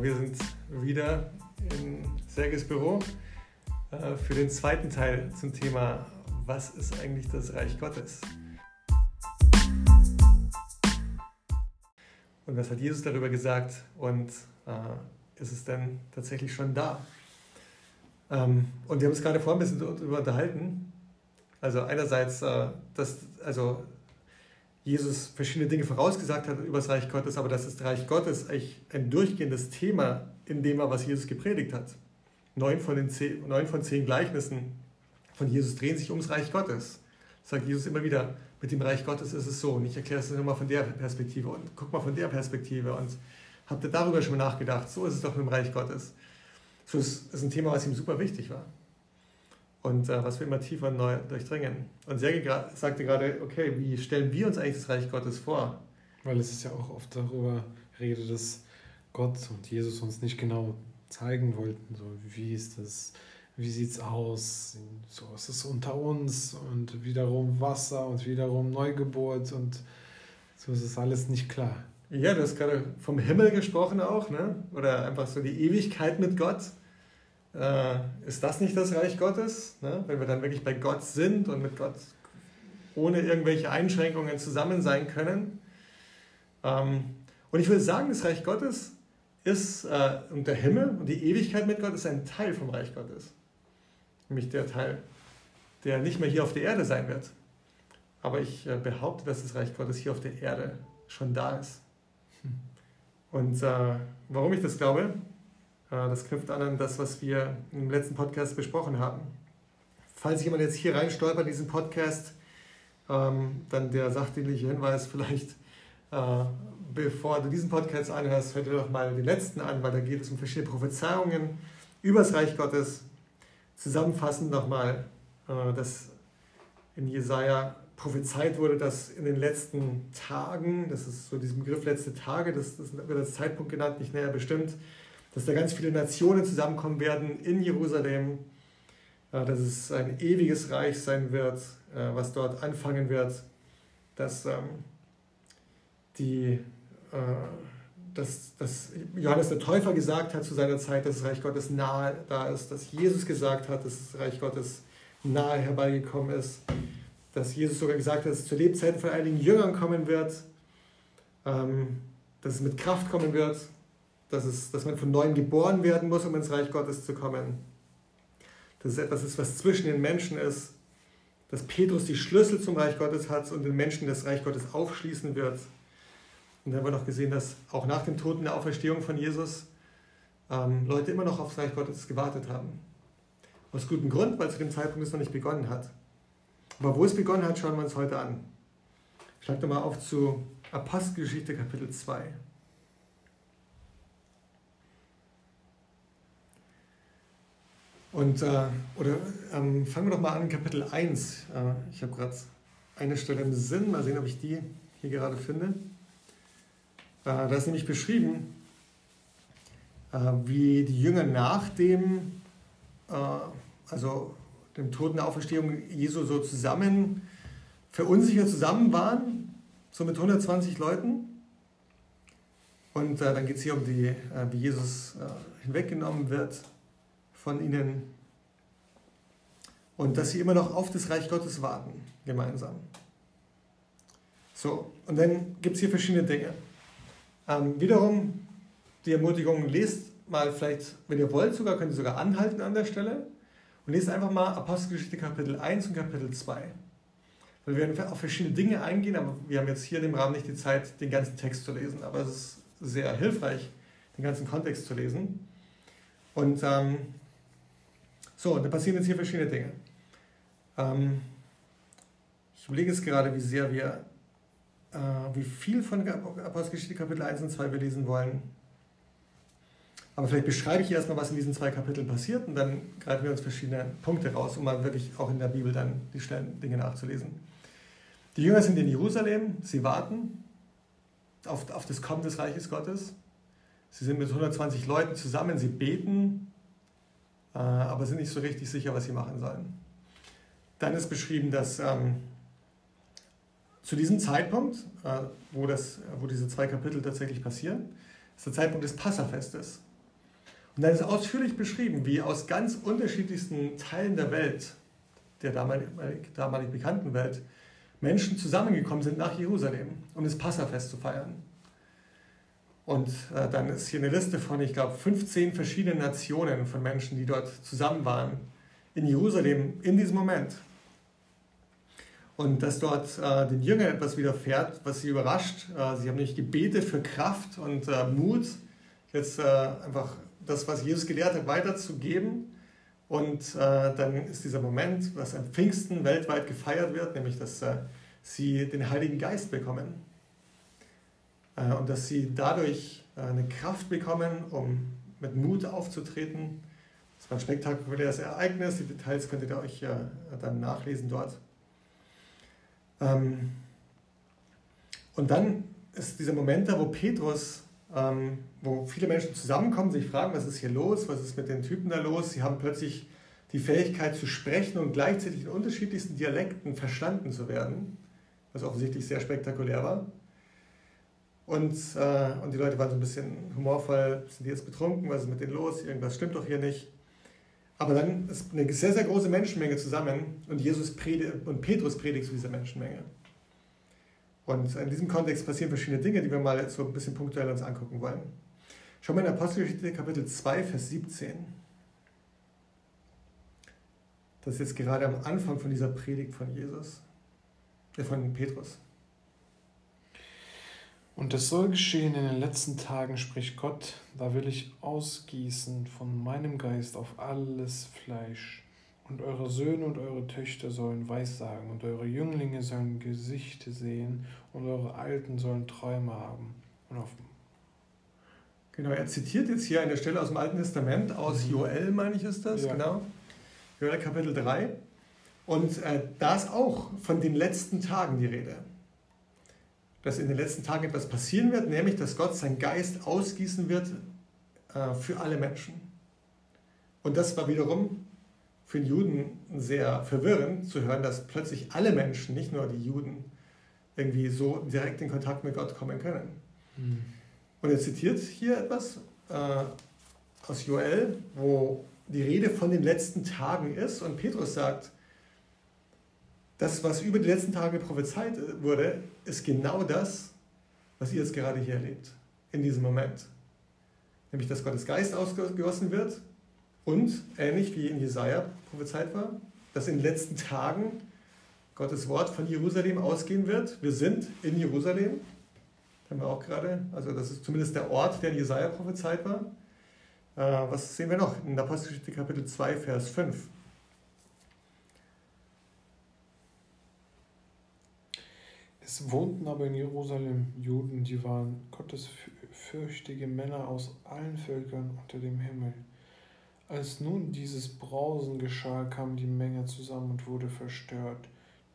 wir sind wieder in Sergis Büro äh, für den zweiten Teil zum Thema, was ist eigentlich das Reich Gottes? Und was hat Jesus darüber gesagt und äh, ist es denn tatsächlich schon da? Ähm, und wir haben uns gerade vorhin ein bisschen darüber unterhalten. Also einerseits, äh, dass, also Jesus verschiedene Dinge vorausgesagt hat über das Reich Gottes, aber dass das Reich Gottes eigentlich ein durchgehendes Thema in dem war, was Jesus gepredigt hat. Neun von, den zehn, neun von zehn Gleichnissen von Jesus drehen sich ums Reich Gottes. Sagt Jesus immer wieder, mit dem Reich Gottes ist es so. Und ich erkläre es nochmal von der Perspektive und guck mal von der Perspektive und habt ihr darüber schon mal nachgedacht? So ist es doch mit dem Reich Gottes. So ist, ist ein Thema, was ihm super wichtig war und äh, was wir immer tiefer neu durchdringen. Und Sergei sagte gerade, okay, wie stellen wir uns eigentlich das Reich Gottes vor? Weil es ist ja auch oft darüber redet, dass Gott und Jesus uns nicht genau zeigen wollten, so wie ist das, wie sieht es aus, so ist es unter uns und wiederum Wasser und wiederum Neugeburt und so ist es alles nicht klar. Ja, du hast gerade vom Himmel gesprochen auch, ne? oder einfach so die Ewigkeit mit Gott äh, ist das nicht das Reich Gottes? Ne? Wenn wir dann wirklich bei Gott sind und mit Gott ohne irgendwelche Einschränkungen zusammen sein können. Ähm, und ich würde sagen, das Reich Gottes ist, äh, und der Himmel und die Ewigkeit mit Gott ist ein Teil vom Reich Gottes. Nämlich der Teil, der nicht mehr hier auf der Erde sein wird. Aber ich äh, behaupte, dass das Reich Gottes hier auf der Erde schon da ist. Und äh, warum ich das glaube, das knüpft an an das, was wir im letzten Podcast besprochen haben. Falls jemand jetzt hier rein stolpert in diesen Podcast, ähm, dann der sachdienliche Hinweis vielleicht, äh, bevor du diesen Podcast anhörst, hör dir doch mal den letzten an, weil da geht es um verschiedene Prophezeiungen über das Reich Gottes. Zusammenfassend nochmal, äh, dass in Jesaja prophezeit wurde, dass in den letzten Tagen, das ist so diesem Begriff letzte Tage, das wird als Zeitpunkt genannt, nicht näher bestimmt, dass da ganz viele Nationen zusammenkommen werden in Jerusalem, äh, dass es ein ewiges Reich sein wird, äh, was dort anfangen wird, dass, ähm, die, äh, dass, dass Johannes der Täufer gesagt hat zu seiner Zeit, dass das Reich Gottes nahe da ist, dass Jesus gesagt hat, dass das Reich Gottes nahe herbeigekommen ist, dass Jesus sogar gesagt hat, dass es zu Lebzeiten von einigen Jüngern kommen wird, ähm, dass es mit Kraft kommen wird, dass, es, dass man von neuem geboren werden muss, um ins Reich Gottes zu kommen. Dass es etwas ist, was zwischen den Menschen ist. Dass Petrus die Schlüssel zum Reich Gottes hat und den Menschen das Reich Gottes aufschließen wird. Und dann haben wir noch gesehen, dass auch nach dem Tod und der Auferstehung von Jesus ähm, Leute immer noch aufs Reich Gottes gewartet haben. Aus gutem Grund, weil zu dem Zeitpunkt es noch nicht begonnen hat. Aber wo es begonnen hat, schauen wir uns heute an. Schlag doch mal auf zu Apostelgeschichte Kapitel 2. Und, äh, oder ähm, fangen wir doch mal an, Kapitel 1. Äh, ich habe gerade eine Stelle im Sinn, mal sehen, ob ich die hier gerade finde. Äh, da ist nämlich beschrieben, äh, wie die Jünger nach dem, äh, also dem Tod und der Auferstehung Jesu so zusammen, verunsichert zusammen waren, so mit 120 Leuten. Und äh, dann geht es hier um die, wie Jesus hinweggenommen wird von ihnen und dass sie immer noch auf das Reich Gottes warten, gemeinsam. So, und dann gibt es hier verschiedene Dinge. Ähm, wiederum die Ermutigung, lest mal vielleicht, wenn ihr wollt, sogar könnt ihr sogar anhalten an der Stelle und lest einfach mal Apostelgeschichte Kapitel 1 und Kapitel 2. Weil wir werden auf verschiedene Dinge eingehen, aber wir haben jetzt hier in dem Rahmen nicht die Zeit, den ganzen Text zu lesen. Aber es ist sehr hilfreich, den ganzen Kontext zu lesen. Und ähm, so, da passieren jetzt hier verschiedene Dinge. Ähm, ich überlege jetzt gerade, wie sehr wir, äh, wie viel von Apostelgeschichte Kapitel 1 und 2 wir lesen wollen. Aber vielleicht beschreibe ich erstmal, was in diesen zwei Kapiteln passiert und dann greifen wir uns verschiedene Punkte raus, um mal wirklich auch in der Bibel dann die schnellen Dinge nachzulesen. Die Jünger sind in Jerusalem, sie warten auf, auf das Kommen des Reiches Gottes. Sie sind mit 120 Leuten zusammen, sie beten aber sind nicht so richtig sicher, was sie machen sollen. Dann ist beschrieben, dass ähm, zu diesem Zeitpunkt, äh, wo, das, wo diese zwei Kapitel tatsächlich passieren, ist der Zeitpunkt des Passafestes. Und dann ist ausführlich beschrieben, wie aus ganz unterschiedlichsten Teilen der Welt, der damalig, damalig bekannten Welt, Menschen zusammengekommen sind nach Jerusalem, um das Passafest zu feiern. Und äh, dann ist hier eine Liste von, ich glaube, 15 verschiedenen Nationen von Menschen, die dort zusammen waren in Jerusalem in diesem Moment. Und dass dort äh, den Jüngern etwas widerfährt, was sie überrascht. Äh, sie haben nicht gebetet für Kraft und äh, Mut, jetzt äh, einfach das, was Jesus gelehrt hat, weiterzugeben. Und äh, dann ist dieser Moment, was am Pfingsten weltweit gefeiert wird, nämlich dass sie den Heiligen Geist bekommen. Äh, und dass sie dadurch äh, eine Kraft bekommen, um mit Mut aufzutreten. Das war ein spektakuläres Ereignis. Die Details könntet ihr euch dann nachlesen dort. Ähm, und dann ist dieser Moment da, wo Petrus ähm, wo viele Menschen zusammenkommen, sich fragen, was ist hier los, was ist mit den Typen da los. Sie haben plötzlich die Fähigkeit zu sprechen und gleichzeitig in unterschiedlichsten Dialekten verstanden zu werden, was offensichtlich sehr spektakulär war. Und, äh, und die Leute waren so ein bisschen humorvoll, sind die jetzt betrunken, was ist mit denen los, irgendwas stimmt doch hier nicht. Aber dann ist eine sehr, sehr große Menschenmenge zusammen und Jesus predigt, und Petrus predigt zu dieser Menschenmenge. Und in diesem Kontext passieren verschiedene Dinge, die wir mal so ein bisschen punktuell uns angucken wollen. Schauen wir in Apostelgeschichte Kapitel 2, Vers 17. Das ist jetzt gerade am Anfang von dieser Predigt von Jesus, äh von Petrus. Und es soll geschehen in den letzten Tagen, spricht Gott, da will ich ausgießen von meinem Geist auf alles Fleisch. Und eure Söhne und eure Töchter sollen Weissagen, und eure Jünglinge sollen Gesichter sehen, und eure Alten sollen Träume haben. Und auf genau, er zitiert jetzt hier eine Stelle aus dem Alten Testament, aus mhm. Joel, meine ich, ist das, ja. genau. Joel Kapitel 3. Und äh, da ist auch von den letzten Tagen die Rede. Dass in den letzten Tagen etwas passieren wird, nämlich dass Gott seinen Geist ausgießen wird äh, für alle Menschen. Und das war wiederum für den Juden sehr verwirrend zu hören, dass plötzlich alle Menschen, nicht nur die Juden, irgendwie so direkt in Kontakt mit Gott kommen können. Mhm. Und er zitiert hier etwas äh, aus Joel, wo die Rede von den letzten Tagen ist und Petrus sagt, das, was über die letzten Tage prophezeit wurde, ist genau das, was ihr jetzt gerade hier erlebt, in diesem Moment. Nämlich, dass Gottes Geist ausgegossen wird und ähnlich wie in Jesaja prophezeit war, dass in den letzten Tagen Gottes Wort von Jerusalem ausgehen wird. Wir sind in Jerusalem, haben wir auch gerade, also das ist zumindest der Ort, der in Jesaja prophezeit war. Äh, was sehen wir noch in der Apostelgeschichte Kapitel 2, Vers 5? Es wohnten aber in Jerusalem Juden, die waren gottesfürchtige Männer aus allen Völkern unter dem Himmel. Als nun dieses Brausen geschah, kam die Menge zusammen und wurde verstört,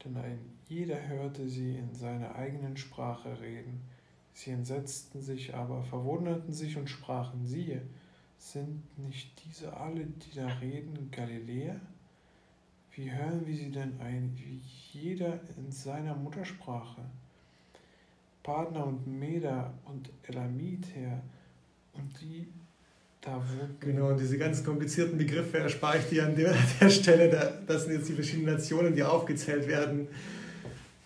denn ein jeder hörte sie in seiner eigenen Sprache reden. Sie entsetzten sich aber, verwunderten sich und sprachen, siehe, sind nicht diese alle, die da reden, Galiläer? Wie hören wir sie denn ein, wie jeder in seiner Muttersprache? Partner und Meder und Elamiter und die da genau, und diese ganzen komplizierten Begriffe erspare ich dir an der, der Stelle. das sind jetzt die verschiedenen Nationen, die aufgezählt werden.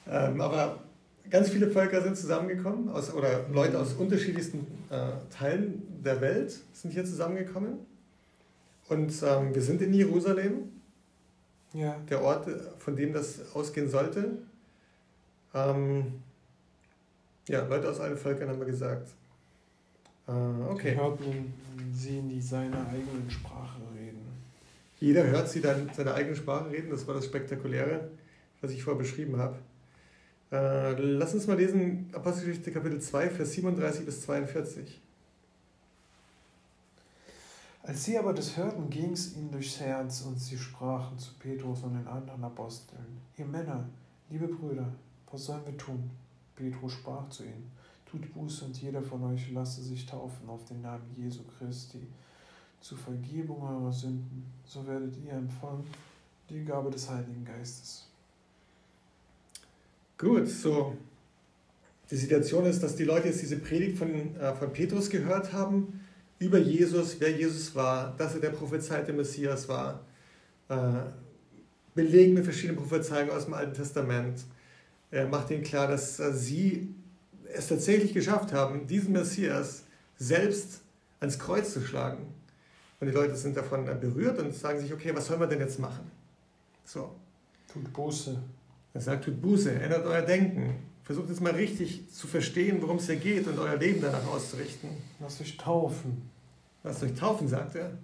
Ähm, aber ganz viele Völker sind zusammengekommen, aus, oder Leute aus unterschiedlichsten äh, Teilen der Welt sind hier zusammengekommen. Und ähm, wir sind in Jerusalem, ja. der Ort, von dem das ausgehen sollte. Ähm, ja, Leute aus allen Völkern haben wir gesagt. Ah, okay. Sie hörten sie in die seiner eigenen Sprache reden. Jeder hört sie dann seine eigene Sprache reden, das war das Spektakuläre, was ich vorher beschrieben habe. Äh, lass uns mal lesen, Apostelgeschichte Kapitel 2, Vers 37 bis 42. Als sie aber das hörten, ging es ihnen durchs Herz und sie sprachen zu Petrus und den anderen Aposteln: Ihr Männer, liebe Brüder, was sollen wir tun? Petrus sprach zu ihnen: Tut Buße und jeder von euch lasse sich taufen auf den Namen Jesu Christi zur Vergebung eurer Sünden. So werdet ihr empfangen die Gabe des Heiligen Geistes. Gut, so. Die Situation ist, dass die Leute jetzt diese Predigt von, äh, von Petrus gehört haben über Jesus, wer Jesus war, dass er der prophezeite Messias war, äh, belegt mit verschiedenen Prophezeiungen aus dem Alten Testament. Er macht ihnen klar, dass äh, sie es tatsächlich geschafft haben, diesen Messias selbst ans Kreuz zu schlagen. Und die Leute sind davon berührt und sagen sich, okay, was sollen wir denn jetzt machen? So. Tut Buße. Er sagt, tut Buße, ändert euer Denken. Versucht jetzt mal richtig zu verstehen, worum es hier geht und euer Leben danach auszurichten. Lasst euch taufen. Lasst euch taufen, sagt er.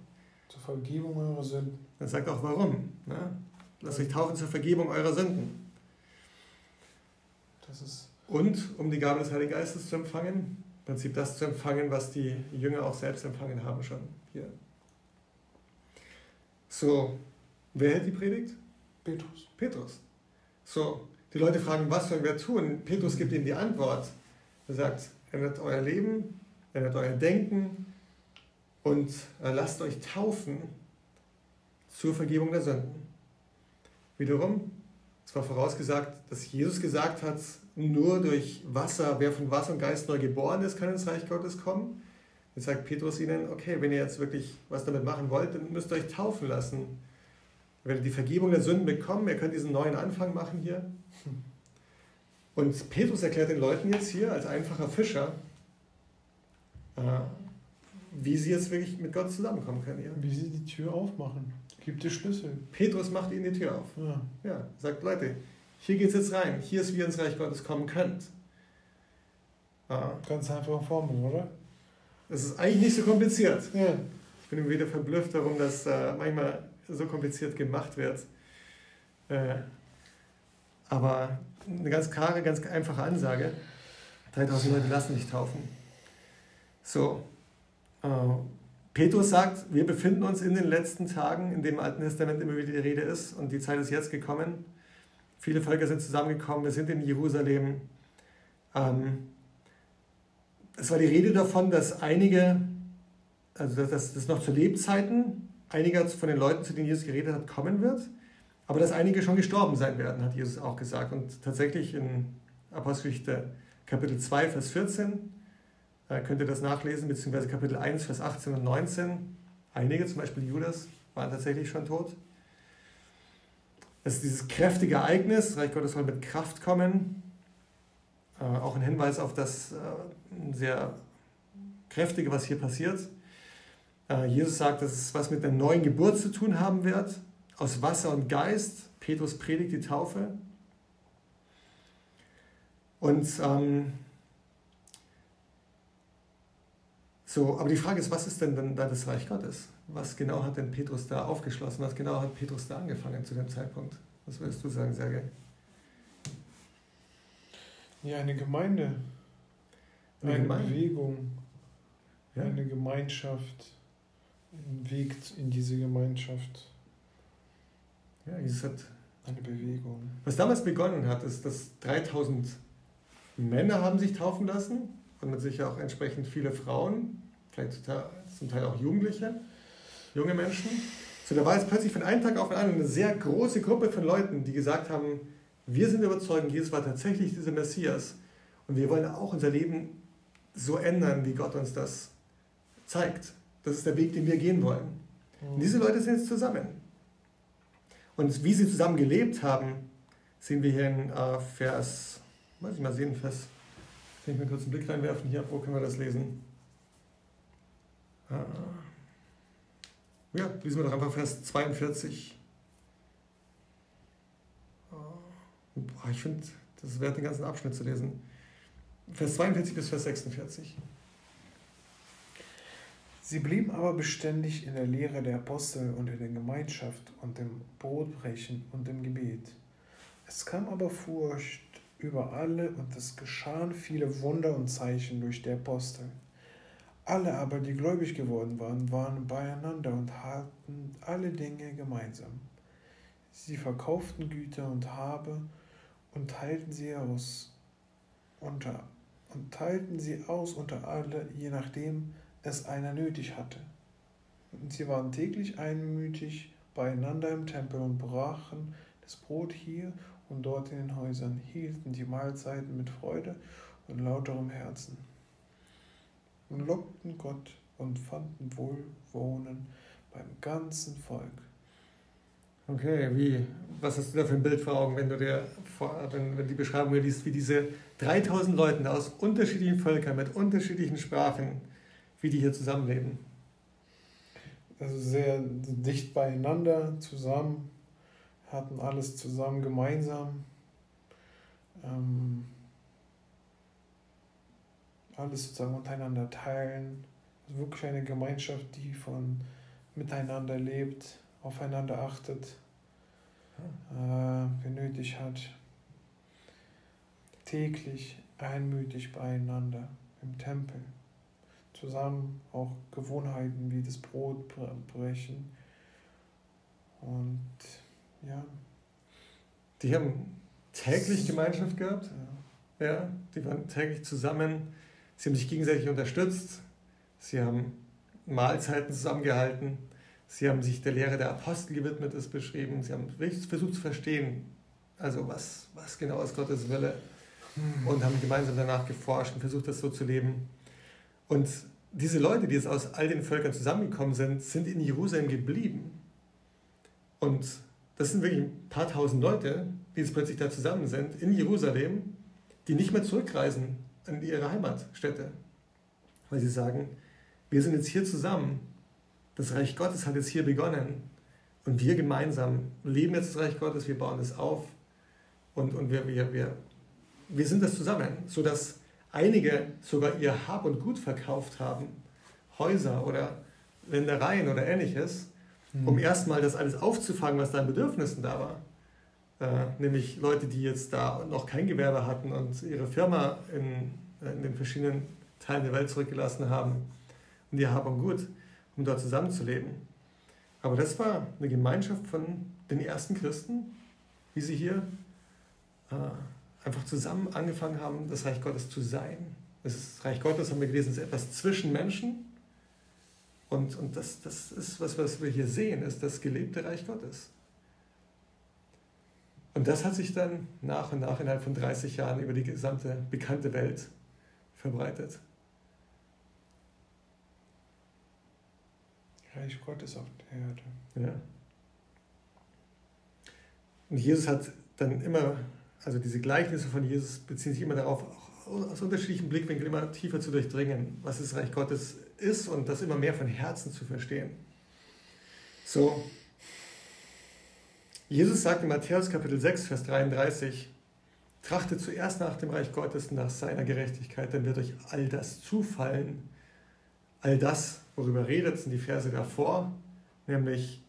Zur Vergebung eurer Sünden. Er sagt auch warum. Ne? Lasst euch taufen zur Vergebung eurer Sünden. Das ist und um die Gabe des Heiligen Geistes zu empfangen, im Prinzip das zu empfangen, was die Jünger auch selbst empfangen haben schon hier. So, wer hält die Predigt? Petrus. Petrus. So, die Leute fragen, was sollen wir tun? Petrus gibt ihnen die Antwort. Er sagt, ändert euer Leben, ändert euer Denken und äh, lasst euch taufen zur Vergebung der Sünden. Wiederum, es war vorausgesagt, dass Jesus gesagt hat, nur durch Wasser, wer von Wasser und Geist neu geboren ist, kann ins Reich Gottes kommen. Jetzt sagt Petrus ihnen, okay, wenn ihr jetzt wirklich was damit machen wollt, dann müsst ihr euch taufen lassen. Ihr werdet die Vergebung der Sünden bekommen, ihr könnt diesen neuen Anfang machen hier. Und Petrus erklärt den Leuten jetzt hier als einfacher Fischer, äh, wie sie jetzt wirklich mit Gott zusammenkommen können. Hier. Wie sie die Tür aufmachen. Gibt die Schlüssel. Petrus macht ihnen die Tür auf. Ja. Ja, sagt Leute, hier geht es jetzt rein. Hier ist, wie ihr ins Reich Gottes kommen könnt. Ah. Ganz einfache Formel, oder? Das ist eigentlich nicht so kompliziert. Ja. Ich bin immer wieder verblüfft darum, dass äh, manchmal so kompliziert gemacht wird. Äh, aber eine ganz klare, ganz einfache Ansage. 3000 Leute lassen sich taufen. So. Äh, Petrus sagt, wir befinden uns in den letzten Tagen, in dem Alten Testament immer wieder die Rede ist und die Zeit ist jetzt gekommen. Viele Völker sind zusammengekommen, wir sind in Jerusalem. Ähm, es war die Rede davon, dass einige, also dass das noch zu Lebzeiten einiger von den Leuten, zu denen Jesus geredet hat, kommen wird, aber dass einige schon gestorben sein werden, hat Jesus auch gesagt. Und tatsächlich in Apostelgeschichte Kapitel 2, Vers 14 äh, könnt ihr das nachlesen, beziehungsweise Kapitel 1, Vers 18 und 19. Einige, zum Beispiel Judas, waren tatsächlich schon tot. Es ist dieses kräftige Ereignis, Reich Gottes soll mit Kraft kommen. Äh, auch ein Hinweis auf das äh, sehr kräftige, was hier passiert. Äh, Jesus sagt, dass es was mit der neuen Geburt zu tun haben wird, aus Wasser und Geist. Petrus predigt die Taufe. Und ähm, so, aber die Frage ist, was ist denn dann da das Reich Gottes? Was genau hat denn Petrus da aufgeschlossen? Was genau hat Petrus da angefangen zu dem Zeitpunkt? Was würdest du sagen, Sergej? Ja, eine Gemeinde. Eine, eine Gemeinde. Bewegung. Ja? Eine Gemeinschaft. Weg in diese Gemeinschaft. Ja, Jesus hat. Eine Bewegung. Was damals begonnen hat, ist, dass 3000 Männer haben sich taufen lassen und mit sicher auch entsprechend viele Frauen, vielleicht zum Teil auch Jugendliche junge Menschen. So, da war jetzt plötzlich von einem Tag auf den anderen eine sehr große Gruppe von Leuten, die gesagt haben, wir sind überzeugt, Jesus war tatsächlich dieser Messias und wir wollen auch unser Leben so ändern, wie Gott uns das zeigt. Das ist der Weg, den wir gehen wollen. Und diese Leute sind jetzt zusammen. Und wie sie zusammen gelebt haben, sehen wir hier in äh, Vers, weiß ich mal sehen, Vers, kann ich mal kurz einen Blick reinwerfen hier, wo können wir das lesen? Ah. Ja, lesen wir doch einfach Vers 42. Ah, ich finde, das ist wert, den ganzen Abschnitt zu lesen. Vers 42 bis Vers 46. Sie blieben aber beständig in der Lehre der Apostel und in der Gemeinschaft und dem Brotbrechen und dem Gebet. Es kam aber Furcht über alle und es geschahen viele Wunder und Zeichen durch die Apostel. Alle aber, die gläubig geworden waren, waren beieinander und hatten alle Dinge gemeinsam. Sie verkauften Güter und Habe und teilten sie aus unter und teilten sie aus unter alle, je nachdem es einer nötig hatte. Und sie waren täglich einmütig beieinander im Tempel und brachen das Brot hier und dort in den Häusern, hielten die Mahlzeiten mit Freude und lauterem Herzen und lockten Gott und fanden Wohlwohnen beim ganzen Volk. Okay, wie, was hast du da für ein Bild vor Augen, wenn du dir vor, wenn, wenn die Beschreibung liest, wie diese 3000 Leute aus unterschiedlichen Völkern mit unterschiedlichen Sprachen, wie die hier zusammenleben? Also sehr dicht beieinander, zusammen, hatten alles zusammen gemeinsam. Ähm, alles sozusagen untereinander teilen. Also wirklich eine Gemeinschaft, die von miteinander lebt, aufeinander achtet, äh, wer nötig hat. Täglich einmütig beieinander im Tempel. Zusammen auch Gewohnheiten wie das Brot brechen. Und ja. Die haben täglich Gemeinschaft gehabt. Ja. ja. Die waren täglich zusammen. Sie haben sich gegenseitig unterstützt. Sie haben Mahlzeiten zusammengehalten. Sie haben sich der Lehre der Apostel gewidmet, ist beschrieben. Sie haben versucht zu verstehen, also was, was genau ist Gottes Wille hm. und haben gemeinsam danach geforscht und versucht, das so zu leben. Und diese Leute, die jetzt aus all den Völkern zusammengekommen sind, sind in Jerusalem geblieben. Und das sind wirklich ein paar tausend Leute, die jetzt plötzlich da zusammen sind, in Jerusalem, die nicht mehr zurückreisen in ihre Heimatstätte. Weil sie sagen, wir sind jetzt hier zusammen das Reich Gottes hat jetzt hier begonnen und wir gemeinsam leben jetzt das Reich Gottes, wir bauen es auf und, und wir, wir, wir, wir sind das zusammen, sodass einige sogar ihr Hab und Gut verkauft haben, Häuser oder Ländereien oder ähnliches, mhm. um erstmal das alles aufzufangen, was da an Bedürfnissen da war. Äh, nämlich Leute, die jetzt da noch kein Gewerbe hatten und ihre Firma in, in den verschiedenen Teilen der Welt zurückgelassen haben und ihr Hab und Gut um dort zusammenzuleben. Aber das war eine Gemeinschaft von den ersten Christen, wie sie hier äh, einfach zusammen angefangen haben, das Reich Gottes zu sein. Das Reich Gottes, haben wir gelesen, ist etwas zwischen Menschen. Und, und das, das ist, was, was wir hier sehen, ist das gelebte Reich Gottes. Und das hat sich dann nach und nach innerhalb von 30 Jahren über die gesamte bekannte Welt verbreitet. Reich Gottes auf der Erde. Ja. Und Jesus hat dann immer, also diese Gleichnisse von Jesus beziehen sich immer darauf, auch aus unterschiedlichen Blickwinkeln immer tiefer zu durchdringen, was das Reich Gottes ist und das immer mehr von Herzen zu verstehen. So, Jesus sagt in Matthäus Kapitel 6, Vers 33, Trachtet zuerst nach dem Reich Gottes, nach seiner Gerechtigkeit, dann wird euch all das zufallen. All das, worüber redet, sind die Verse davor, nämlich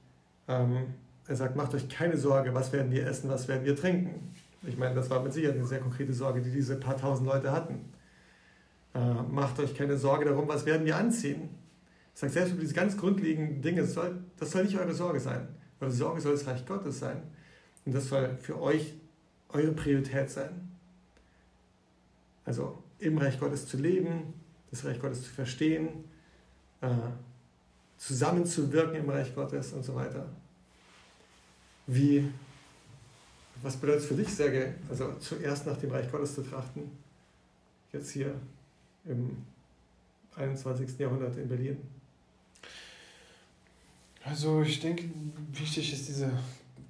ähm, er sagt, macht euch keine Sorge, was werden wir essen, was werden wir trinken. Ich meine, das war mit Sicherheit eine sehr konkrete Sorge, die diese paar tausend Leute hatten. Äh, macht euch keine Sorge darum, was werden wir anziehen. Ich sage, selbst über diese ganz grundlegenden Dinge, soll, das soll nicht eure Sorge sein. Eure Sorge soll das Reich Gottes sein. Und das soll für euch eure Priorität sein. Also im Reich Gottes zu leben, das Reich Gottes zu verstehen, äh, zusammenzuwirken im Reich Gottes und so weiter. Wie, was bedeutet es für dich, Serge, also zuerst nach dem Reich Gottes zu trachten, jetzt hier im 21. Jahrhundert in Berlin? Also ich denke, wichtig ist dieser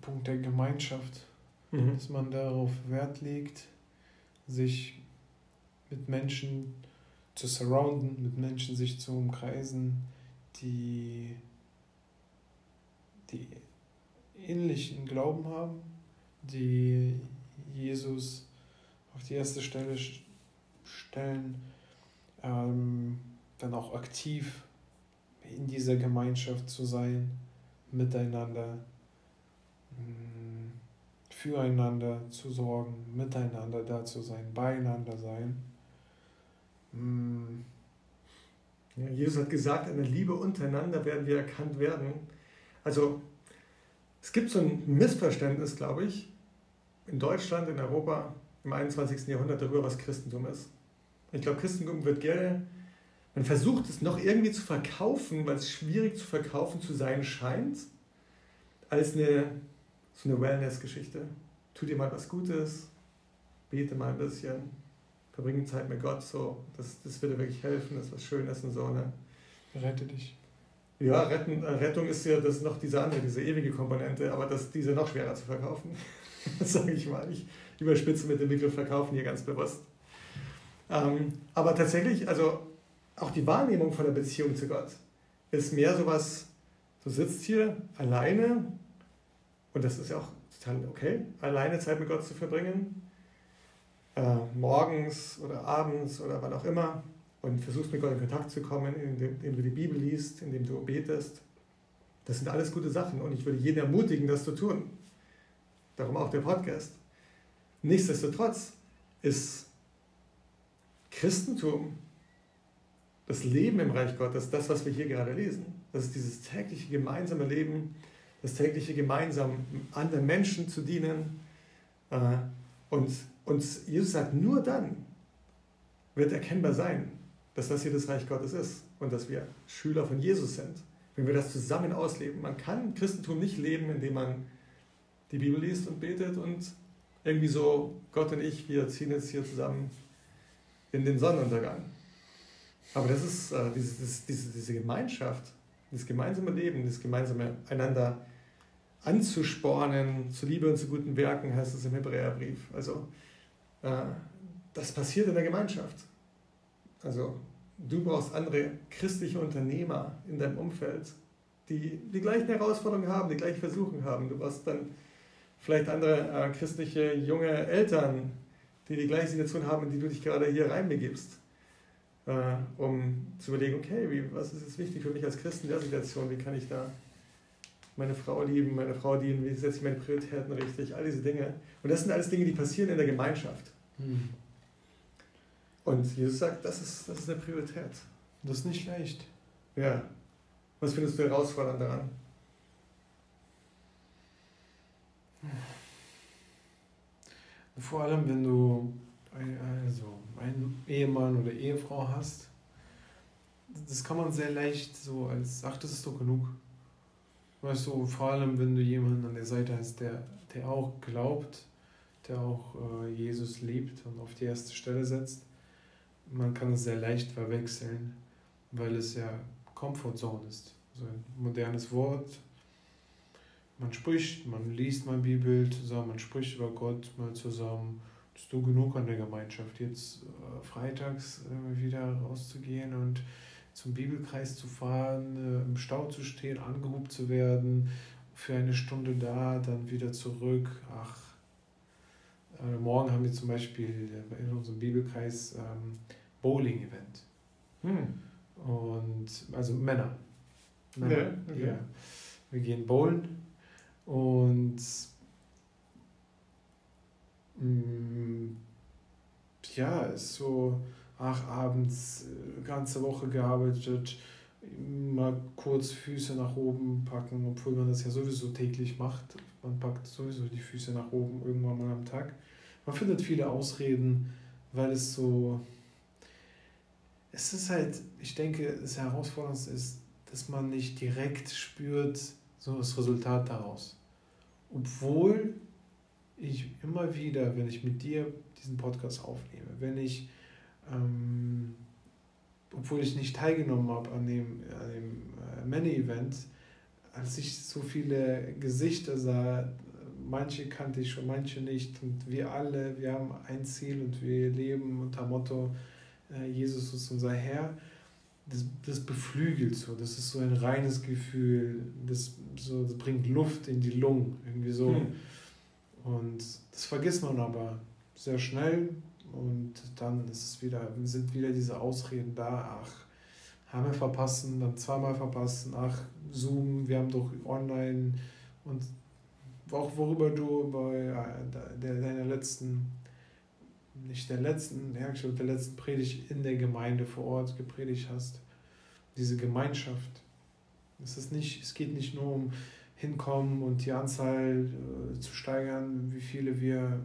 Punkt der Gemeinschaft, mhm. dass man darauf Wert legt, sich mit Menschen zu surrounden, mit Menschen sich zu umkreisen, die, die ähnlichen Glauben haben, die Jesus auf die erste Stelle stellen, ähm, dann auch aktiv in dieser Gemeinschaft zu sein, miteinander, mm, füreinander zu sorgen, miteinander da zu sein, beieinander sein. Hm. Ja, Jesus hat gesagt, in der Liebe untereinander werden wir erkannt werden. Also es gibt so ein Missverständnis, glaube ich, in Deutschland, in Europa im 21. Jahrhundert darüber, was Christentum ist. Ich glaube, Christentum wird gerne, man versucht es noch irgendwie zu verkaufen, weil es schwierig zu verkaufen zu sein scheint, als eine, so eine Wellness-Geschichte. Tu dir mal was Gutes, bete mal ein bisschen, verbringen Zeit mit Gott, so, das, das würde wirklich helfen, das ist was Schönes und so. Ne? Rette dich. Ja, Retten, Rettung ist ja das noch diese andere, diese ewige Komponente, aber das, diese noch schwerer zu verkaufen. sage ich mal. Ich überspitze mit dem Begriff verkaufen hier ganz bewusst. Ähm, aber tatsächlich, also auch die Wahrnehmung von der Beziehung zu Gott ist mehr sowas, du sitzt hier alleine und das ist ja auch total okay, alleine Zeit mit Gott zu verbringen, äh, morgens oder abends oder wann auch immer und versuchst mit Gott in Kontakt zu kommen, indem, indem du die Bibel liest, indem du betest. Das sind alles gute Sachen und ich würde jeden ermutigen, das zu tun. Darum auch der Podcast. Nichtsdestotrotz ist Christentum, das Leben im Reich Gottes, das, was wir hier gerade lesen. Das ist dieses tägliche gemeinsame Leben, das tägliche gemeinsam anderen Menschen zu dienen. Äh, und, und Jesus sagt, nur dann wird erkennbar sein, dass das hier das Reich Gottes ist und dass wir Schüler von Jesus sind, wenn wir das zusammen ausleben. Man kann Christentum nicht leben, indem man die Bibel liest und betet und irgendwie so, Gott und ich, wir ziehen jetzt hier zusammen in den Sonnenuntergang. Aber das ist äh, diese, diese, diese Gemeinschaft, das gemeinsame Leben, das gemeinsame einander anzuspornen, zu Liebe und zu guten Werken, heißt es im Hebräerbrief. Also äh, das passiert in der Gemeinschaft. Also du brauchst andere christliche Unternehmer in deinem Umfeld, die die gleichen Herausforderungen haben, die gleichen Versuchen haben. Du brauchst dann vielleicht andere äh, christliche junge Eltern, die die gleiche Situation haben, in die du dich gerade hier reinbegibst, äh, um zu überlegen, okay, wie, was ist jetzt wichtig für mich als Christ in der Situation, wie kann ich da meine Frau lieben, meine Frau dienen, wie setze ich meine Prioritäten richtig, all diese Dinge. Und das sind alles Dinge, die passieren in der Gemeinschaft. Hm. Und Jesus sagt, das ist, das ist eine Priorität. Das ist nicht leicht. Ja. Was findest du herausfordernd daran? Vor allem, wenn du also einen Ehemann oder Ehefrau hast, das kann man sehr leicht so als, ach, das ist doch genug. Weißt du, vor allem, wenn du jemanden an der Seite hast, der, der auch glaubt, der auch äh, Jesus liebt und auf die erste Stelle setzt, man kann es sehr leicht verwechseln, weil es ja Comfortzone ist. So ein modernes Wort, man spricht, man liest mal Bibel zusammen, man spricht über Gott mal zusammen. Das ist du genug an der Gemeinschaft. Jetzt äh, freitags äh, wieder rauszugehen und zum Bibelkreis zu fahren, äh, im Stau zu stehen, angehobt zu werden, für eine Stunde da, dann wieder zurück. Ach, äh, morgen haben wir zum Beispiel in unserem Bibelkreis ähm, Bowling-Event. Hm. Und also Männer. Männer ja, okay. ja. Wir gehen bowlen und mh, mm, ja, ist so, ach, abends, äh, ganze Woche gearbeitet, mal kurz Füße nach oben packen, obwohl man das ja sowieso täglich macht. Man packt sowieso die Füße nach oben irgendwann mal am Tag. Man findet viele Ausreden, weil es so. Es ist halt, ich denke, das Herausforderndste ist, dass man nicht direkt spürt, so das Resultat daraus. Obwohl ich immer wieder, wenn ich mit dir diesen Podcast aufnehme, wenn ich, ähm, obwohl ich nicht teilgenommen habe an dem, an dem äh, Many-Event, als ich so viele Gesichter sah, manche kannte ich schon, manche nicht, und wir alle, wir haben ein Ziel und wir leben unter Motto, äh, Jesus ist unser Herr. Das, das beflügelt so, das ist so ein reines Gefühl, das, so, das bringt Luft in die Lungen, irgendwie so. Mhm. Und das vergisst man aber sehr schnell und dann ist es wieder, sind wieder diese Ausreden da, ach, haben wir verpassen, dann zweimal verpassen, ach, Zoom, wir haben doch online und auch worüber du bei äh, der, deiner letzten, nicht der letzten, ja, ich glaube, der letzten Predigt in der Gemeinde vor Ort gepredigt hast. Diese Gemeinschaft. Es, ist nicht, es geht nicht nur um hinkommen und die Anzahl äh, zu steigern, wie viele wir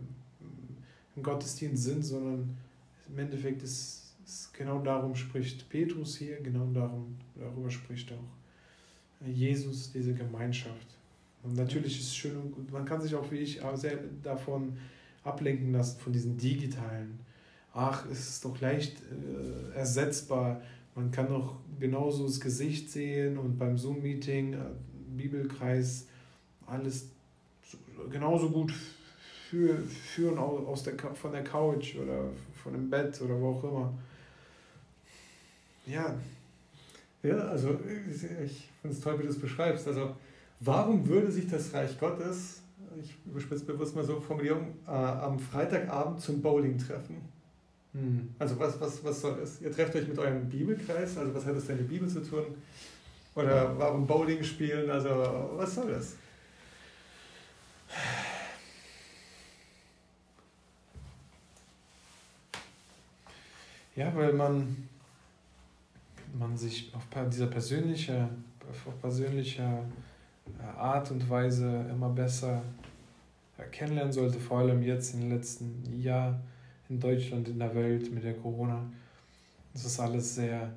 im Gottesdienst sind, sondern im Endeffekt ist es genau darum spricht Petrus hier, genau darum, darüber spricht auch Jesus, diese Gemeinschaft. Und natürlich ist es schön und gut, man kann sich auch wie ich sehr davon ablenken lassen, von diesen digitalen. Ach, es ist doch leicht äh, ersetzbar Man kann auch genauso das Gesicht sehen und beim Zoom-Meeting, äh, Bibelkreis, alles genauso gut führen aus der, von der Couch oder von dem Bett oder wo auch immer. Ja. Ja, also ich finde es toll, wie du es beschreibst. Also warum würde sich das Reich Gottes, ich überspitze bewusst mal so Formulierung, äh, am Freitagabend zum Bowling treffen? Hm. Also was, was, was soll das? Ihr trefft euch mit eurem Bibelkreis, also was hat das denn mit Bibel zu tun? Oder warum Bowling spielen? Also was soll das? Ja, weil man, man sich auf dieser persönliche, auf persönlicher äh, Art und Weise immer besser kennenlernen sollte, vor allem jetzt im letzten Jahr in Deutschland, in der Welt mit der Corona. Das ist alles sehr,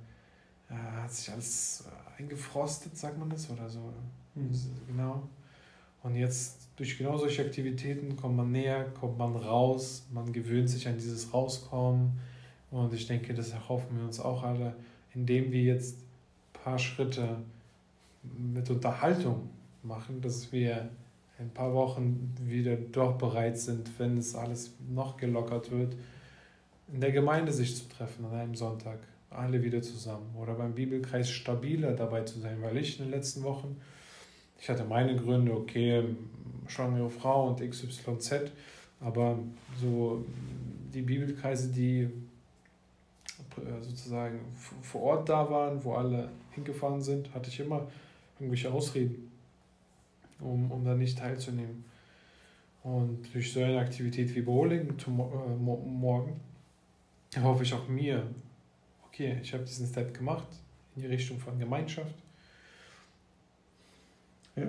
äh, hat sich alles eingefrostet, sagt man das oder so. Mhm. Genau. Und jetzt durch genau solche Aktivitäten kommt man näher, kommt man raus, man gewöhnt sich an dieses Rauskommen. Und ich denke, das erhoffen wir uns auch alle, indem wir jetzt ein paar Schritte mit Unterhaltung machen, dass wir ein paar Wochen wieder doch bereit sind, wenn es alles noch gelockert wird, in der Gemeinde sich zu treffen an einem Sonntag, alle wieder zusammen oder beim Bibelkreis stabiler dabei zu sein, weil ich in den letzten Wochen, ich hatte meine Gründe, okay, schwangere Frau und XYZ, aber so die Bibelkreise, die äh, sozusagen vor Ort da waren, wo alle hingefahren sind, hatte ich immer irgendwelche Ausreden um, um da nicht teilzunehmen. Und durch so eine Aktivität wie Bowling äh, morgen hoffe ich auch mir, okay, ich habe diesen Step gemacht in die Richtung von Gemeinschaft. Ja,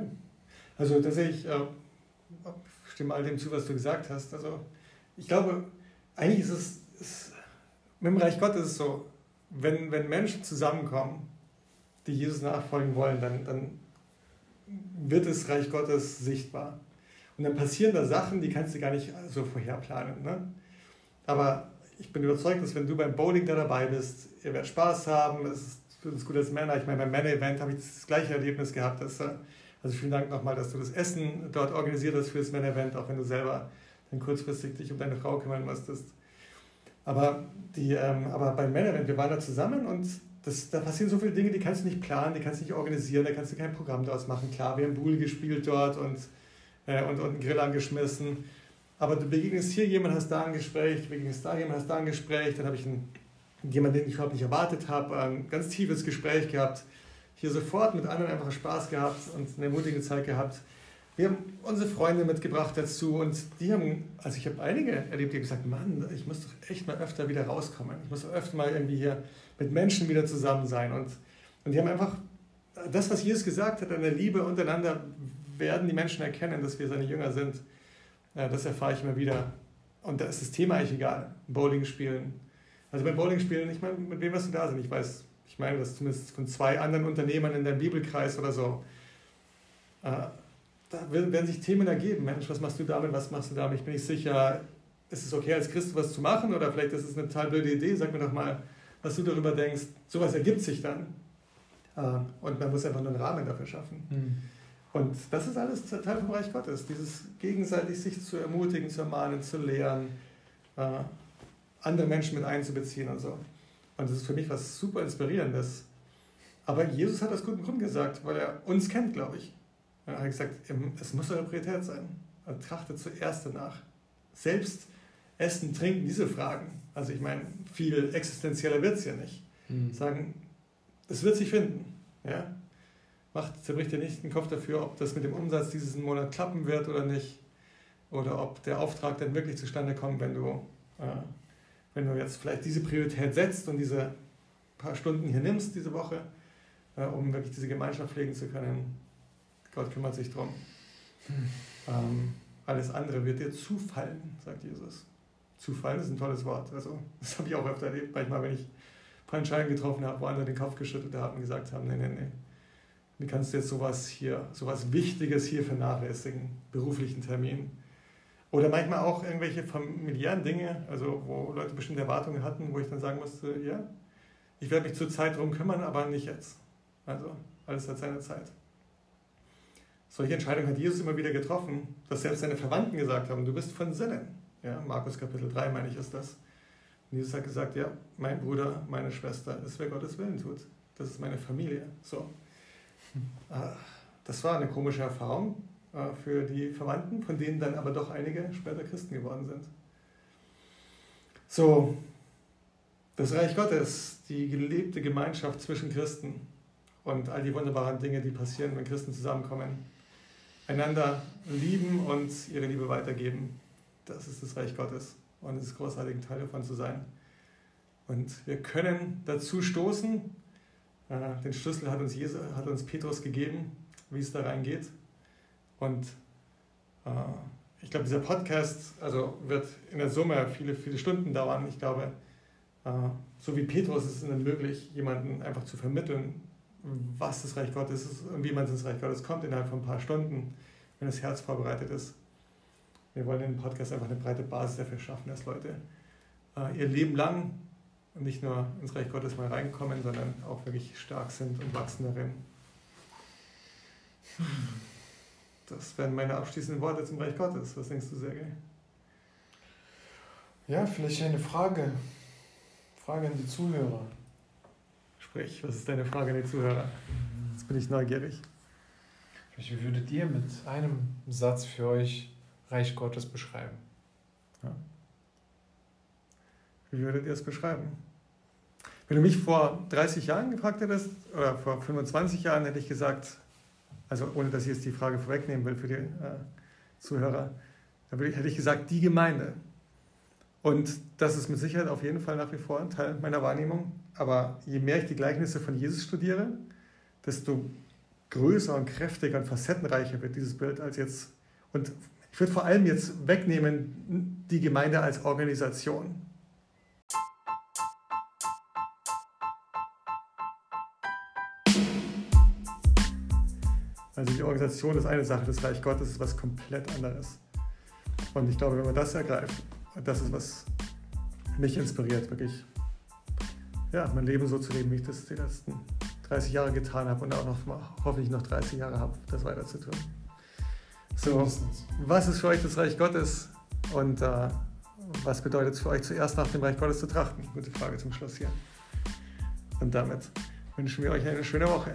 also tatsächlich äh, stimme all dem zu, was du gesagt hast. Also ich glaube, eigentlich ist es, ist, mit dem Reich Gottes ist es so, wenn, wenn Menschen zusammenkommen, die Jesus nachfolgen wollen, dann, dann wird das Reich Gottes sichtbar. Und dann passieren da Sachen, die kannst du gar nicht so vorherplanen. Ne? Aber ich bin überzeugt, dass wenn du beim Bowling da dabei bist, ihr werdet Spaß haben, es ist für uns gut als Männer. Ich meine, beim Männer-Event habe ich das gleiche Erlebnis gehabt. Dass, äh, also vielen Dank nochmal, dass du das Essen dort organisiert hast für das Männer-Event, auch wenn du selber dann kurzfristig dich um deine Frau kümmern musstest. Aber, die, ähm, aber beim Männer-Event, wir waren da zusammen und das, da passieren so viele Dinge, die kannst du nicht planen, die kannst du nicht organisieren, da kannst du kein Programm daraus machen. Klar, wir haben Bull gespielt dort und, äh, und, und einen Grill angeschmissen. Aber du begegnest hier jemand, hast da ein Gespräch, du begegnest da jemand, hast da ein Gespräch. Dann habe ich einen, jemanden, den ich überhaupt nicht erwartet habe, ein ganz tiefes Gespräch gehabt. Hier sofort mit anderen einfach Spaß gehabt und eine ermutigende Zeit gehabt. Wir haben unsere Freunde mitgebracht dazu und die haben, also ich habe einige erlebt, die haben gesagt, Mann, ich muss doch echt mal öfter wieder rauskommen. Ich muss öfter mal irgendwie hier mit Menschen wieder zusammen sein. Und, und die haben einfach das, was Jesus gesagt hat, an der Liebe untereinander werden die Menschen erkennen, dass wir seine Jünger sind. Ja, das erfahre ich immer wieder. Und da ist das Thema eigentlich egal. Bowling spielen. Also beim Bowling spielen, ich meine, mit wem wirst du da sind? Ich weiß, ich meine das zumindest von zwei anderen Unternehmern in deinem Bibelkreis oder so. Äh, da werden sich Themen ergeben. Mensch, was machst du damit? Was machst du damit? Ich bin nicht sicher, ist es okay, als Christ was zu machen? Oder vielleicht ist es eine total blöde Idee. Sag mir doch mal, was du darüber denkst. Sowas ergibt sich dann. Äh, und man muss einfach nur einen Rahmen dafür schaffen. Mhm. Und das ist alles Teil vom Reich Gottes. Dieses gegenseitig sich zu ermutigen, zu ermahnen, zu lehren, äh, andere Menschen mit einzubeziehen und so. Und das ist für mich was super Inspirierendes. Aber Jesus hat aus gutem Grund gesagt, weil er uns kennt, glaube ich. Er hat gesagt, es muss eure Priorität sein. Er trachtet zuerst danach. Selbst Essen, Trinken, diese Fragen. Also ich meine, viel existenzieller wird es ja nicht. Mhm. Sagen, es wird sich finden. Ja? Macht, zerbricht dir nicht den Kopf dafür, ob das mit dem Umsatz diesen Monat klappen wird oder nicht. Oder ob der Auftrag dann wirklich zustande kommt, wenn du, äh, wenn du jetzt vielleicht diese Priorität setzt und diese paar Stunden hier nimmst diese Woche, äh, um wirklich diese Gemeinschaft pflegen zu können. Gott kümmert sich drum. Ähm, alles andere wird dir zufallen, sagt Jesus. Zufall ist ein tolles Wort. Also, das habe ich auch öfter erlebt, manchmal, wenn ich paar Entscheidungen getroffen habe, wo andere den Kopf geschüttelt haben und gesagt haben, nee, nee, nee, wie kannst du jetzt sowas hier, sowas Wichtiges hier vernachlässigen, beruflichen Termin? Oder manchmal auch irgendwelche familiären Dinge, also wo Leute bestimmte Erwartungen hatten, wo ich dann sagen musste, ja, ich werde mich zur Zeit drum kümmern, aber nicht jetzt. Also alles hat seine Zeit. Solche Entscheidungen hat Jesus immer wieder getroffen, dass selbst seine Verwandten gesagt haben, du bist von Sinnen. Ja, Markus Kapitel 3, meine ich, ist das. Und Jesus hat gesagt, ja, mein Bruder, meine Schwester ist, wer Gottes Willen tut. Das ist meine Familie. So. Äh, das war eine komische Erfahrung äh, für die Verwandten, von denen dann aber doch einige später Christen geworden sind. So, das Reich Gottes, die gelebte Gemeinschaft zwischen Christen und all die wunderbaren Dinge, die passieren, wenn Christen zusammenkommen, einander lieben und ihre Liebe weitergeben. Das ist das Reich Gottes und es ist großartig, ein Teil davon zu sein. Und wir können dazu stoßen. Äh, den Schlüssel hat uns, Jesus, hat uns Petrus gegeben, wie es da reingeht. Und äh, ich glaube, dieser Podcast also wird in der Summe viele, viele Stunden dauern. Ich glaube, äh, so wie Petrus ist es dann möglich, jemanden einfach zu vermitteln, was das Reich Gottes ist und wie man ins Reich Gottes kommt innerhalb von ein paar Stunden, wenn das Herz vorbereitet ist. Wir wollen in dem Podcast einfach eine breite Basis dafür schaffen, dass Leute äh, ihr Leben lang nicht nur ins Reich Gottes mal reinkommen, sondern auch wirklich stark sind und wachsen darin. Das wären meine abschließenden Worte zum Reich Gottes. Was denkst du, Sergej? Ja, vielleicht eine Frage. Frage an die Zuhörer. Sprich, was ist deine Frage an die Zuhörer? Jetzt bin ich neugierig. Wie würdet ihr mit einem Satz für euch Reich Gottes beschreiben? Ja. Wie würdet ihr es beschreiben? Wenn du mich vor 30 Jahren gefragt hättest, oder vor 25 Jahren, hätte ich gesagt, also ohne dass ich jetzt die Frage vorwegnehmen will für die äh, Zuhörer, dann hätte ich gesagt, die Gemeinde. Und das ist mit Sicherheit auf jeden Fall nach wie vor ein Teil meiner Wahrnehmung. Aber je mehr ich die Gleichnisse von Jesus studiere, desto größer und kräftiger und facettenreicher wird dieses Bild als jetzt. Und ich würde vor allem jetzt wegnehmen die Gemeinde als Organisation. Also die Organisation ist eine Sache, das Reich Gottes ist was komplett anderes. Und ich glaube, wenn man das ergreift, das ist, was mich inspiriert, wirklich ja, mein Leben so zu leben, wie ich das die letzten 30 Jahre getan habe und auch noch hoffentlich noch 30 Jahre habe, das weiter zu tun. So, was ist für euch das Reich Gottes und äh, was bedeutet es für euch zuerst nach dem Reich Gottes zu trachten? Gute Frage zum Schluss hier. Und damit wünschen wir euch eine schöne Woche.